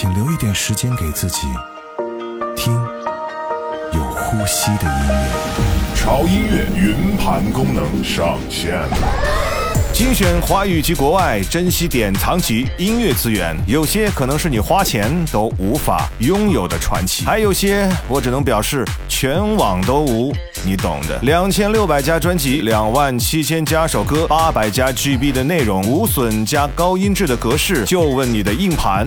请留一点时间给自己，听有呼吸的音乐。潮音乐云盘功能上线了。精选华语及国外，珍稀典藏级音乐资源，有些可能是你花钱都无法拥有的传奇，还有些我只能表示全网都无，你懂的。两千六百家专辑，两万七千加首歌，八百加 GB 的内容，无损加高音质的格式，就问你的硬盘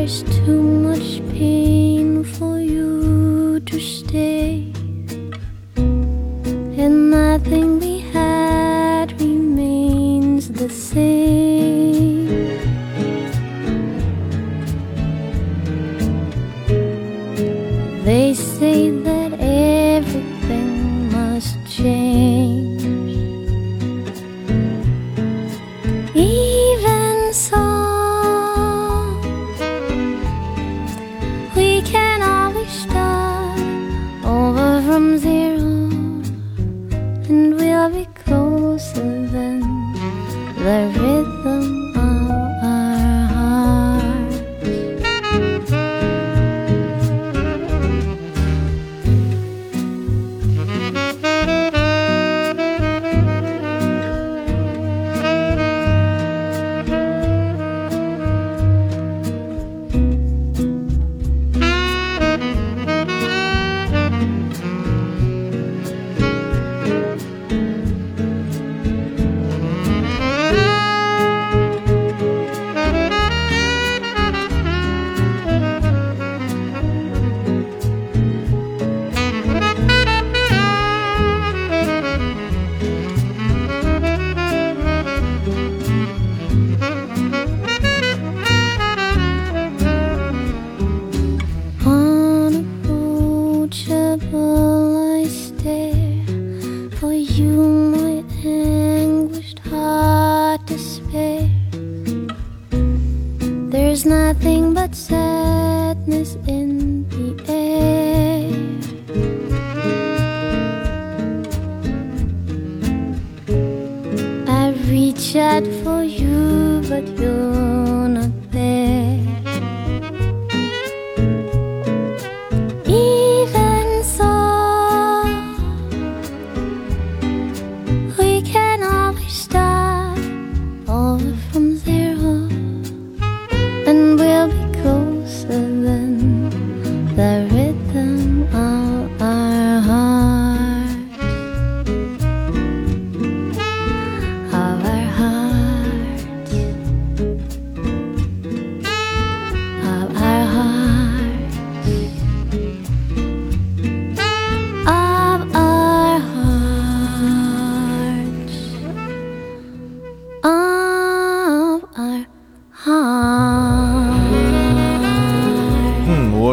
There's too much pain for you to stay. And nothing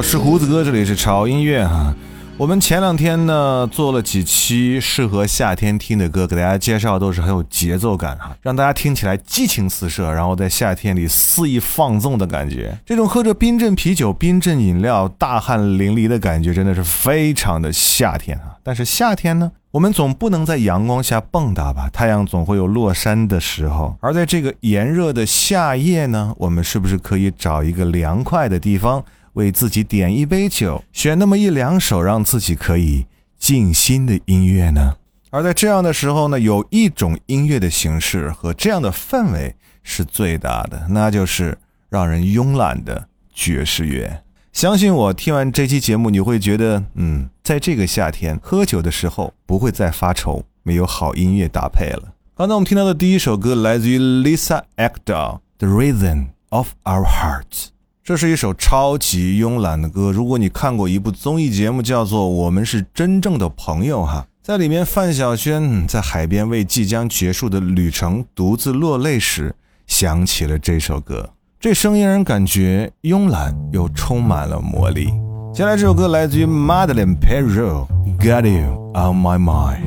是胡子哥，这里是潮音乐哈。我们前两天呢做了几期适合夏天听的歌，给大家介绍都是很有节奏感哈，让大家听起来激情四射，然后在夏天里肆意放纵的感觉。这种喝着冰镇啤酒、冰镇饮料、大汗淋漓的感觉，真的是非常的夏天啊！但是夏天呢，我们总不能在阳光下蹦跶吧？太阳总会有落山的时候。而在这个炎热的夏夜呢，我们是不是可以找一个凉快的地方？为自己点一杯酒，选那么一两首让自己可以静心的音乐呢？而在这样的时候呢，有一种音乐的形式和这样的氛围是最大的，那就是让人慵懒的爵士乐。相信我，听完这期节目，你会觉得，嗯，在这个夏天喝酒的时候不会再发愁没有好音乐搭配了。刚才我们听到的第一首歌来自于 Lisa Ekdal，《The Rhythm of Our Hearts》。这是一首超级慵懒的歌。如果你看过一部综艺节目，叫做《我们是真正的朋友》哈，在里面范晓萱在海边为即将结束的旅程独自落泪时，想起了这首歌。这声音让人感觉慵懒又充满了魔力。接下来这首歌来自于 Madeline Perrot，《Got You on My Mind》。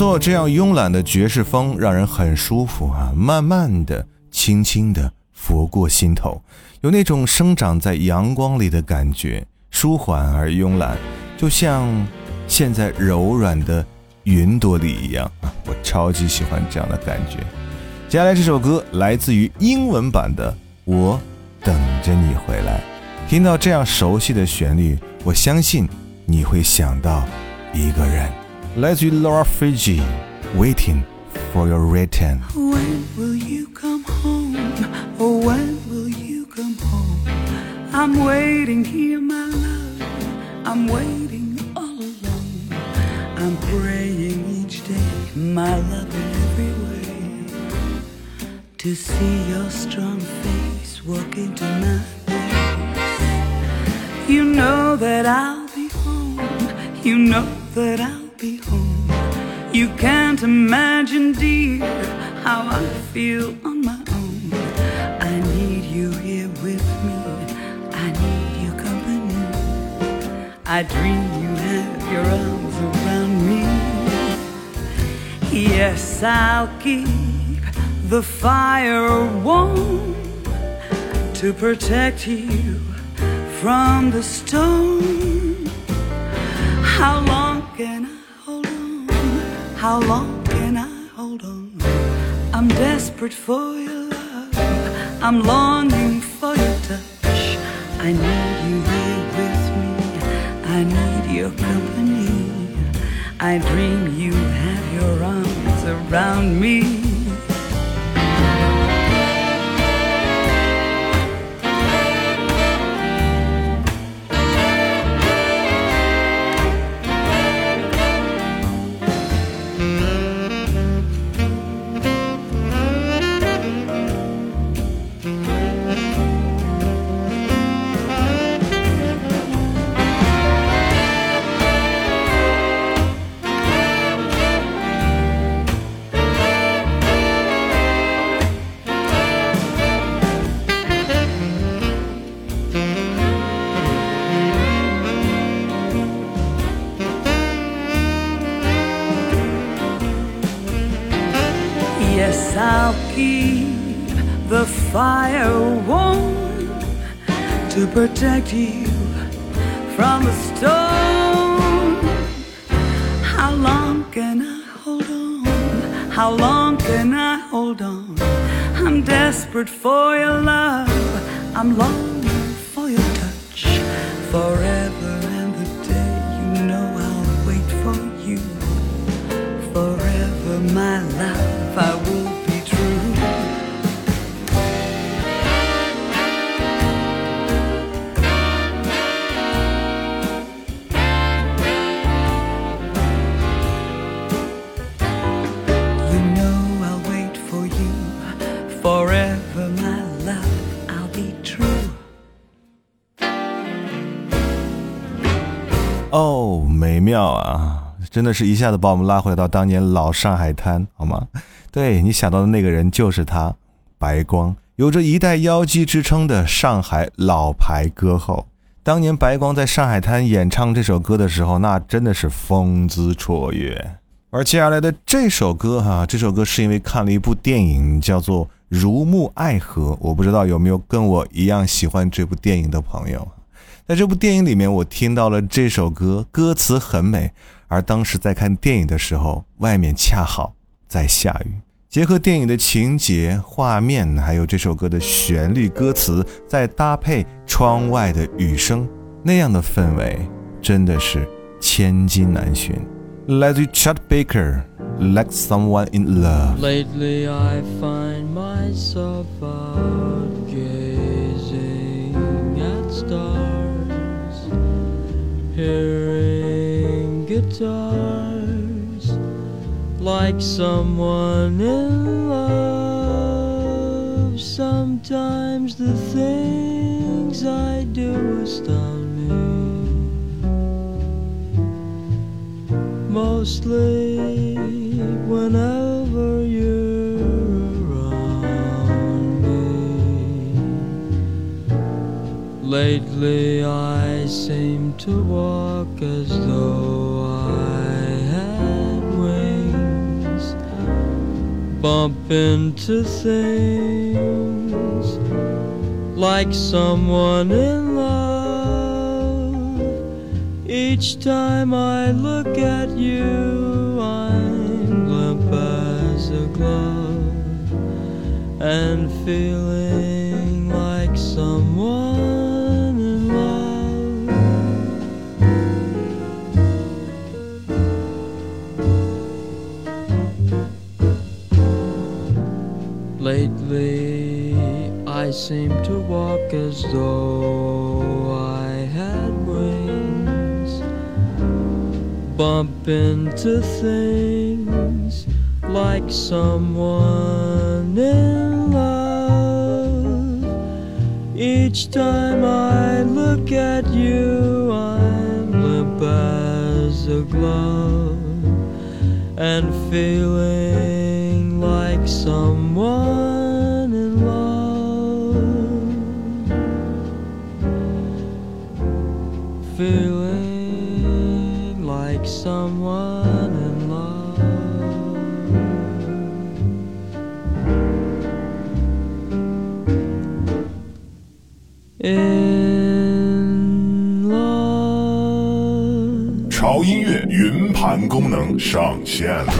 做，这样慵懒的爵士风让人很舒服啊，慢慢的、轻轻的拂过心头，有那种生长在阳光里的感觉，舒缓而慵懒，就像现在柔软的云朵里一样啊！我超级喜欢这样的感觉。接下来这首歌来自于英文版的《我等着你回来》，听到这样熟悉的旋律，我相信你会想到一个人。Let's Laura Fiji, waiting for your return. When will you come home? Oh, when will you come home? I'm waiting here, my love. I'm waiting all alone. I'm praying each day, my love, in every way, to see your strong face walk into my place. You know that I'll be home. You know that I'll be home. You can't imagine, dear, how I feel on my own. I need you here with me. I need your company. I dream you have your arms around me. Yes, I'll keep the fire warm to protect you from the storm. How long can I? How long can I hold on? I'm desperate for your love. I'm longing for your touch. I need you here with me. I need your company. I dream you have your arms around me. To protect you from the storm. How long can I hold on? How long can I hold on? I'm desperate for your love. I'm longing for your touch forever 妙啊！真的是一下子把我们拉回到当年老上海滩，好吗？对你想到的那个人就是他，白光，有着一代妖姬之称的上海老牌歌后。当年白光在上海滩演唱这首歌的时候，那真的是风姿绰约。而接下来的这首歌哈、这首歌是因为看了一部电影，叫做《如沐爱河》，我不知道有没有跟我一样喜欢这部电影的朋友。在这部电影里面，我听到了这首歌，歌词很美。而当时在看电影的时候，外面恰好在下雨，结合电影的情节、画面，还有这首歌的旋律、歌词，再搭配窗外的雨声，那样的氛围真的是千金难寻。来自于 Chet Baker，《Like Someone in Love》。Lately I find myself. Hearing guitars like someone in love. Sometimes the things I do astound me. Mostly whenever you're Lately I seem to walk as though I had wings. bump into things like someone in love. Each time I look at you, I'm limp as a glove and feeling like someone Seem to walk as though I had wings. Bump into things like someone in love. Each time I look at you, I'm limp as a glove and feeling like someone Like someone in love. In love. 潮音乐云盘功能上线了。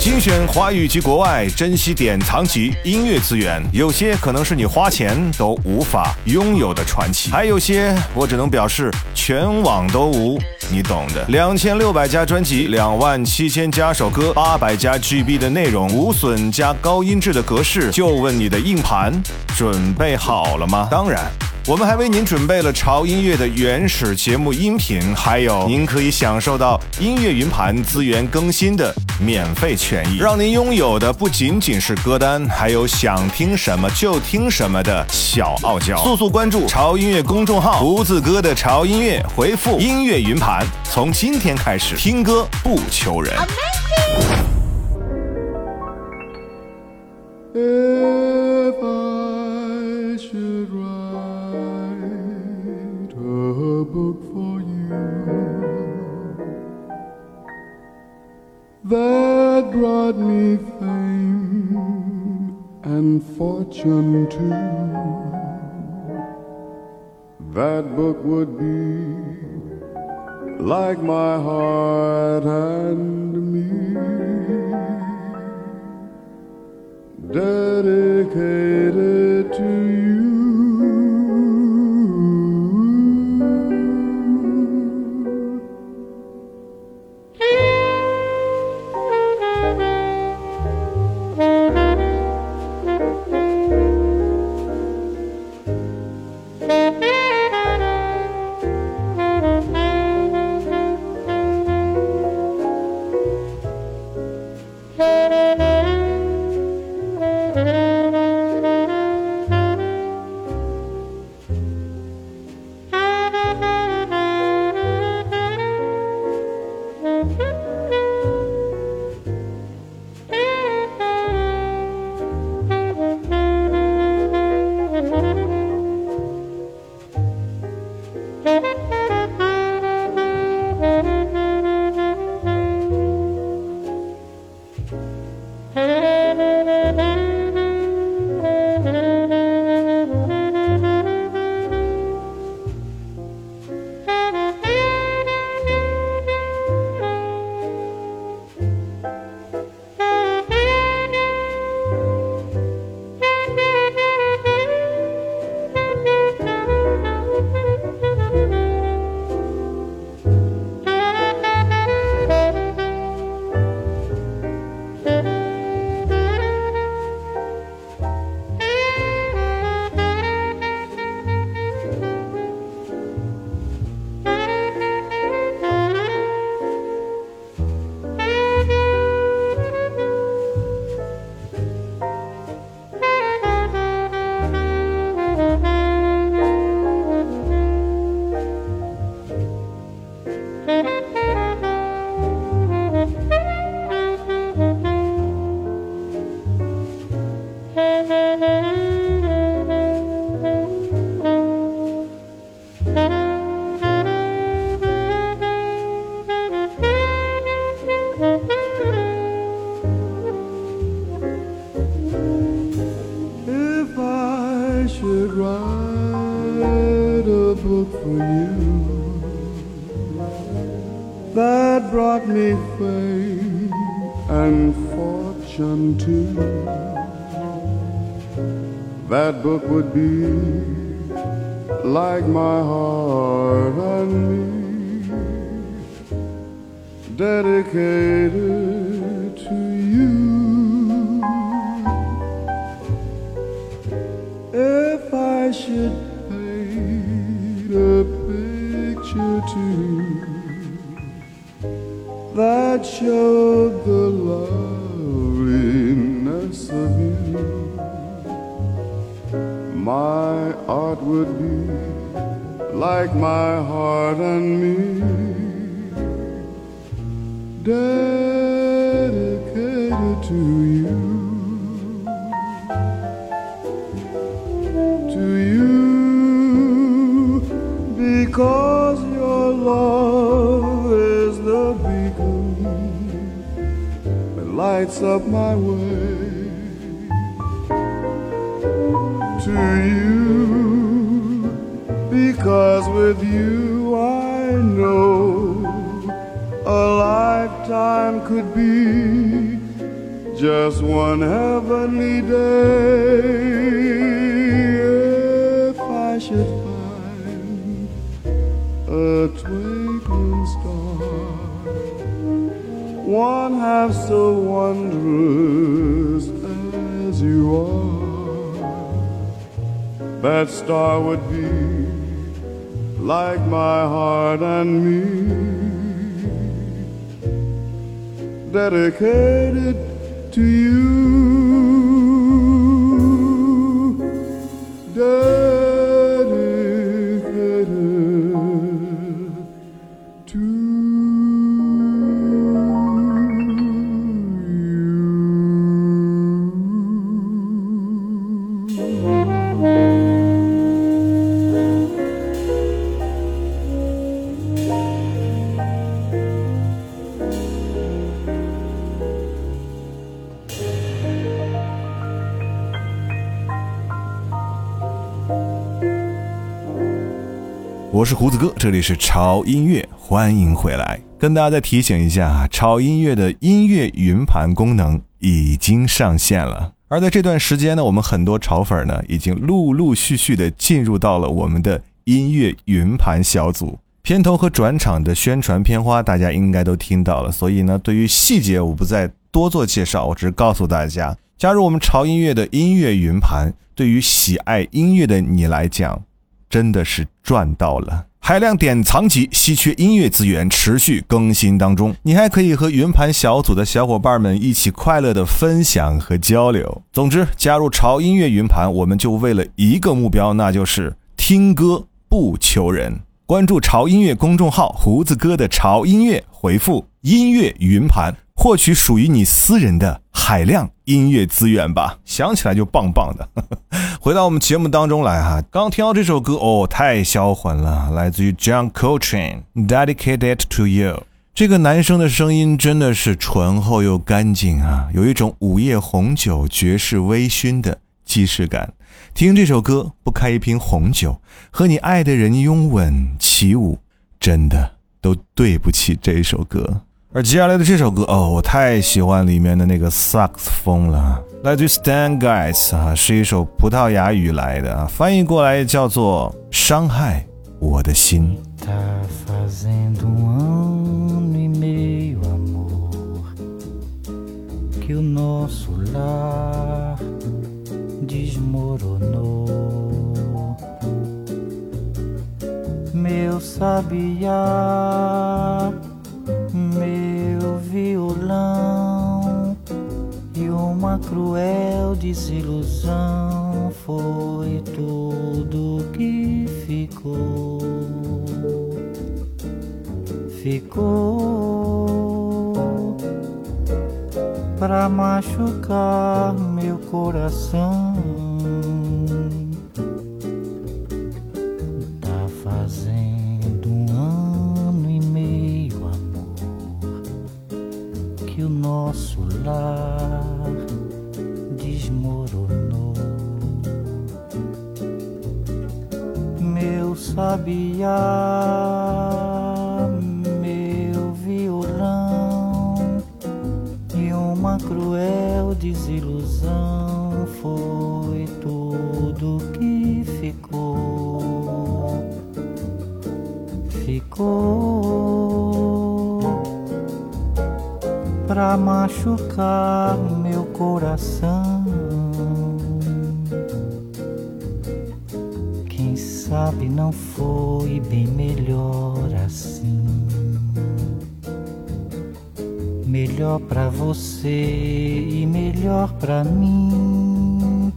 精选华语及国外，珍稀典藏级音乐资源，有些可能是你花钱都无法拥有的传奇，还有些我只能表示全网都无，你懂的。两千六百家专辑，两万七千加首歌，八百加 GB 的内容，无损加高音质的格式，就问你的硬盘准备好了吗？当然。我们还为您准备了潮音乐的原始节目音频，还有您可以享受到音乐云盘资源更新的免费权益，让您拥有的不仅仅是歌单，还有想听什么就听什么的小傲娇。速速关注潮音乐公众号，胡子哥的潮音乐，回复音乐云盘，从今天开始听歌不求人。That brought me fame and fortune too, that book would be like my heart and me dedicated to you. That brought me fame and fortune too. That book would be like my heart and me, dedicated to you. If I should paint a picture too that showed the loveliness of you, my art would be like my heart and me, dedicated to you. to you because your love lights up my way to you. Because with you I know a lifetime could be just one heavenly day. If I should find a twinkling one half so wondrous as you are. That star would be like my heart and me, dedicated to you. 是胡子哥，这里是潮音乐，欢迎回来。跟大家再提醒一下啊，潮音乐的音乐云盘功能已经上线了。而在这段时间呢，我们很多潮粉呢已经陆陆续续的进入到了我们的音乐云盘小组。片头和转场的宣传片花，大家应该都听到了，所以呢，对于细节我不再多做介绍，我只是告诉大家，加入我们潮音乐的音乐云盘，对于喜爱音乐的你来讲，真的是赚到了。海量典藏级稀缺音乐资源持续更新当中，你还可以和云盘小组的小伙伴们一起快乐的分享和交流。总之，加入潮音乐云盘，我们就为了一个目标，那就是听歌不求人。关注潮音乐公众号“胡子哥的潮音乐”，回复“音乐云盘”，获取属于你私人的海量音乐资源吧。想起来就棒棒的。回到我们节目当中来哈，刚听到这首歌哦，太销魂了，来自于 John Coltrane，Dedicated to You。这个男生的声音真的是醇厚又干净啊，有一种午夜红酒爵士微醺的既视感。听这首歌，不开一瓶红酒，和你爱的人拥吻起舞，真的都对不起这首歌。而接下来的这首歌哦，我太喜欢里面的那个萨克斯风了，来自于 Stan Guys 啊，是一首葡萄牙语来的啊，翻译过来叫做《伤害我的心》。Desmoronou. Meu sabiá, meu violão e uma cruel desilusão foi tudo que ficou ficou pra machucar coração. Tá fazendo um ano e meio, amor, que o nosso lar desmoronou. Meu sabiá, meu violão cruel desilusão foi tudo que ficou. Ficou pra machucar meu coração. Quem sabe não foi bem melhor assim. Melhor pra você e melhor pra mim.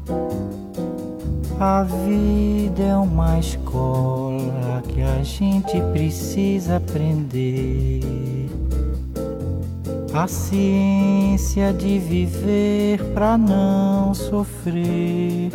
A vida é uma escola que a gente precisa aprender. A ciência de viver pra não sofrer.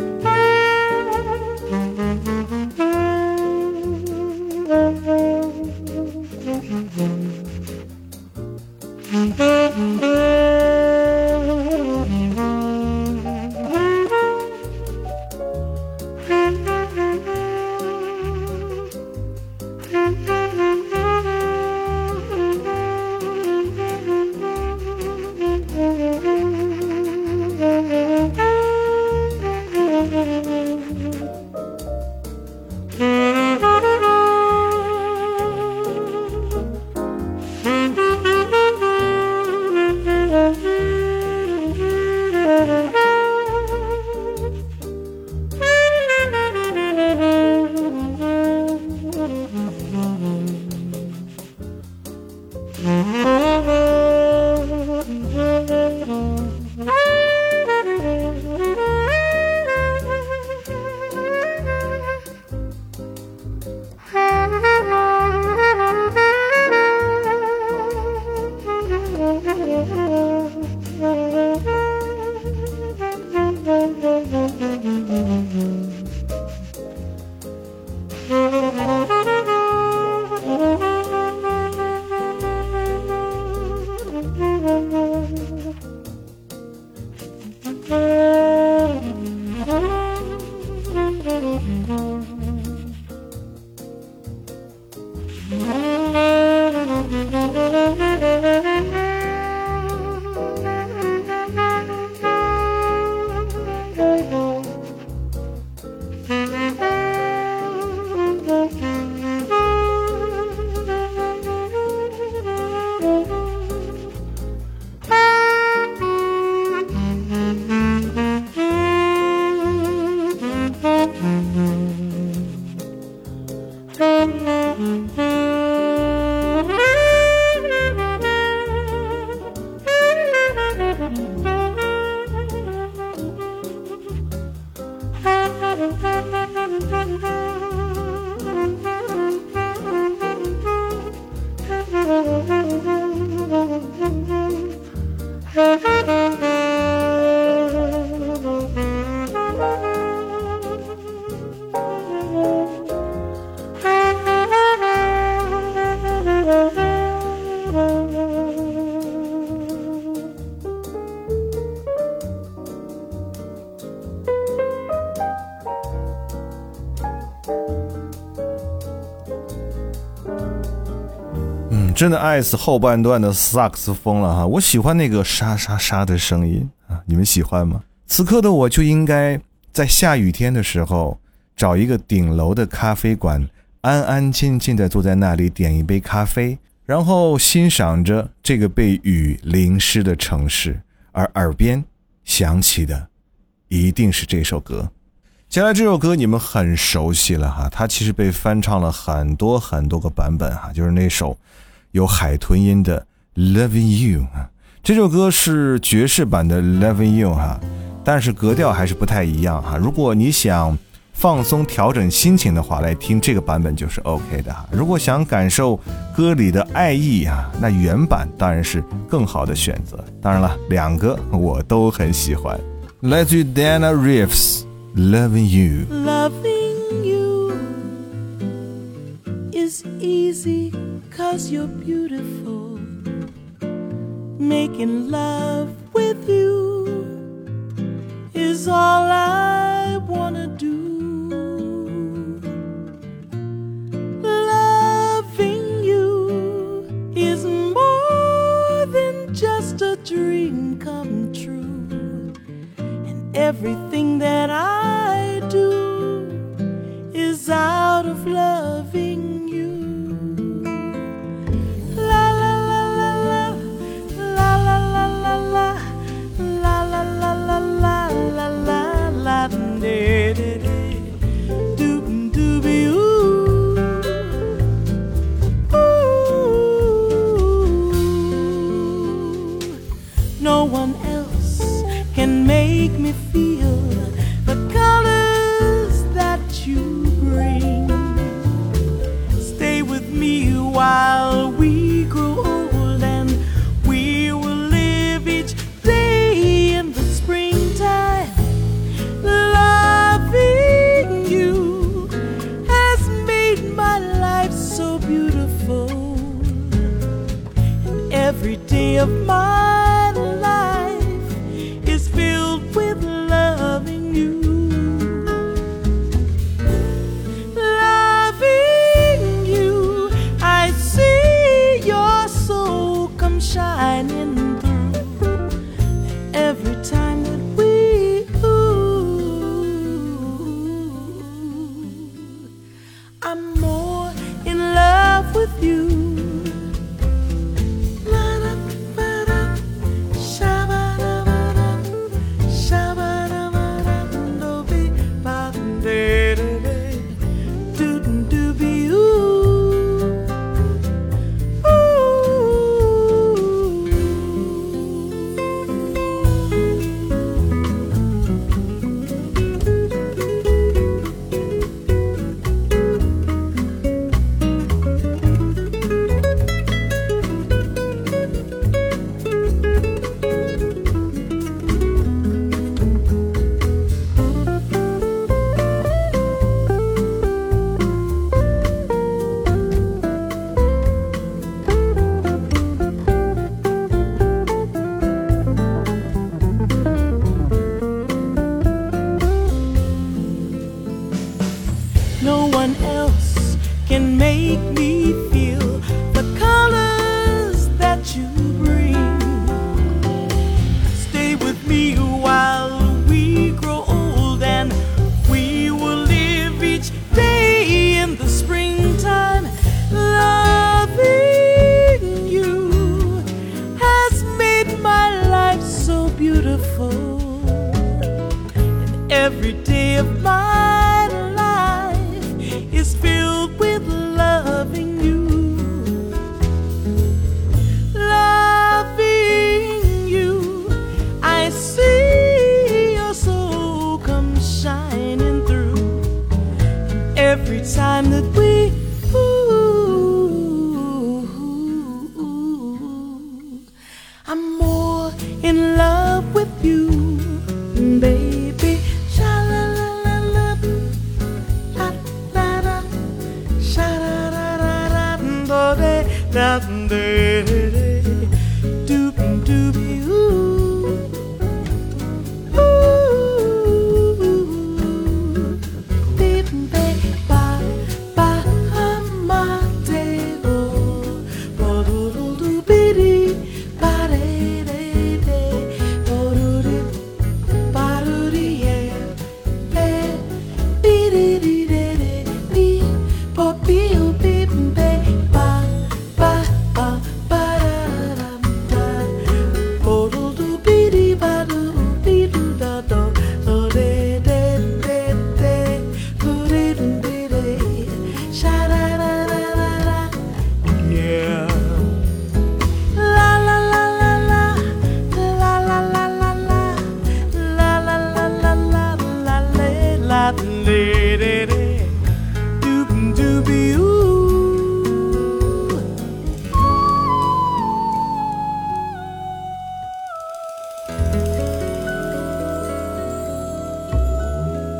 真的爱死后半段的萨克斯风了哈！我喜欢那个沙沙沙的声音啊，你们喜欢吗？此刻的我就应该在下雨天的时候找一个顶楼的咖啡馆，安安静静的坐在那里，点一杯咖啡，然后欣赏着这个被雨淋湿的城市，而耳边响起的一定是这首歌。接下来这首歌你们很熟悉了哈，它其实被翻唱了很多很多个版本哈，就是那首有海豚音的《Loving You》啊。这首歌是爵士版的《Loving You》哈，但是格调还是不太一样哈。如果你想放松调整心情的话，来听这个版本就是 OK 的哈。如果想感受歌里的爱意啊，那原版当然是更好的选择。当然了，两个我都很喜欢。来自于 Dana Reeves。Loving you. Loving you is easy cause you're beautiful. Making love with you is all I wanna do. Loving you is more than just a dream come true. And everything that I do is out of loving make me feel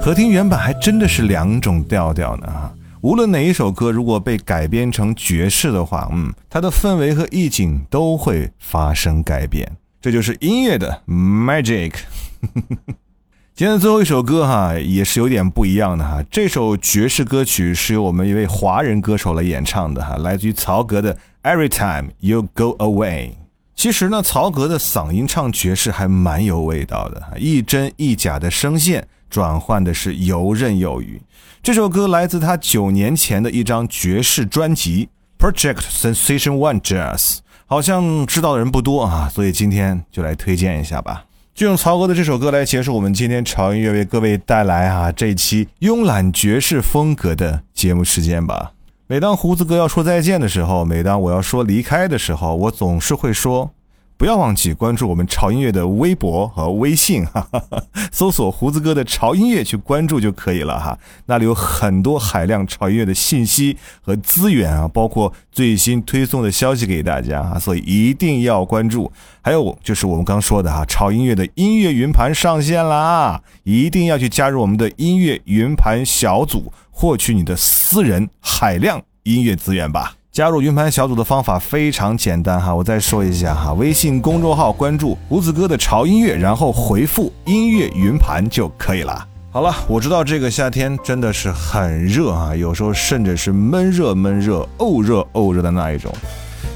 和听原版还真的是两种调调呢哈。无论哪一首歌，如果被改编成爵士的话，嗯，它的氛围和意境都会发生改变。这就是音乐的 magic。今天的最后一首歌哈，也是有点不一样的哈。这首爵士歌曲是由我们一位华人歌手来演唱的哈，来自于曹格的《Every Time You Go Away》。其实呢，曹格的嗓音唱爵士还蛮有味道的，一真一假的声线转换的是游刃有余。这首歌来自他九年前的一张爵士专辑《Project Sensation One Jazz》，好像知道的人不多啊，所以今天就来推荐一下吧。就用曹格的这首歌来结束我们今天潮音乐为各位带来啊这一期慵懒爵士风格的节目时间吧。每当胡子哥要说再见的时候，每当我要说离开的时候，我总是会说，不要忘记关注我们潮音乐的微博和微信，哈 哈哈，搜索胡子哥的潮音乐去关注就可以了哈。那里有很多海量潮音乐的信息和资源啊，包括最新推送的消息给大家啊，所以一定要关注。还有就是我们刚说的哈，潮音乐的音乐云盘上线啦，一定要去加入我们的音乐云盘小组。获取你的私人海量音乐资源吧。加入云盘小组的方法非常简单哈，我再说一下哈，微信公众号关注胡子哥的潮音乐，然后回复音乐云盘就可以了。好了，我知道这个夏天真的是很热啊，有时候甚至是闷热闷热、沤热沤热的那一种。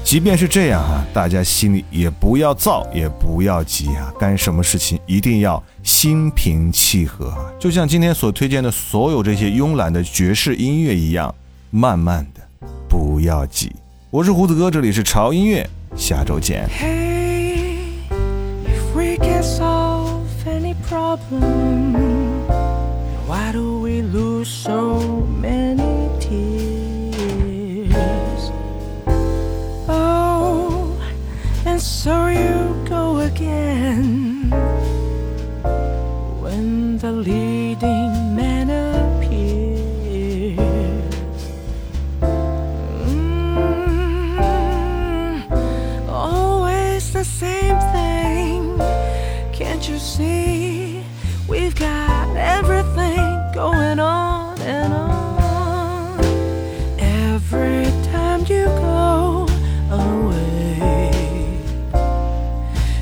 即便是这样啊，大家心里也不要躁，也不要急啊，干什么事情一定要心平气和，就像今天所推荐的所有这些慵懒的爵士音乐一样，慢慢，不要急。我是胡子哥，这里是潮音乐，下周见。And so you go again you go away,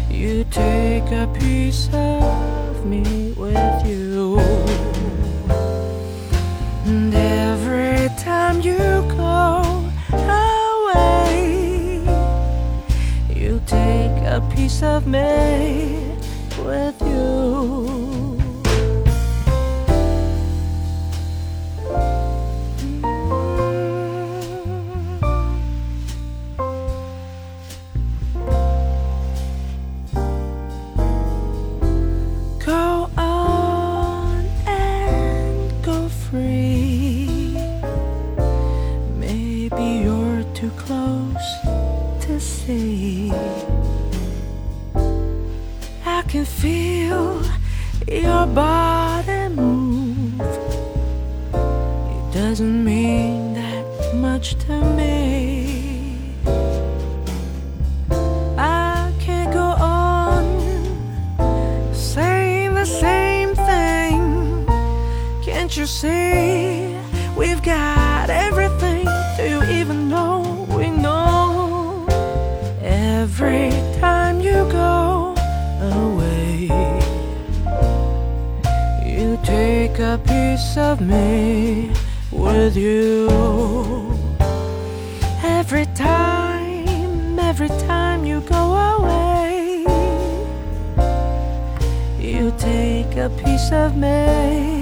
you take a piece of me with you. And every time you go away, you take a piece of me with take a piece of me with you. Every time, every time you go away. You take a piece of me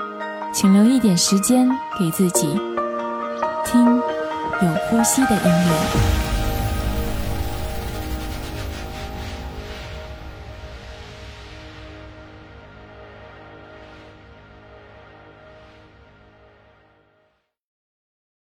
请留一点时间给自己，听有呼吸的音乐。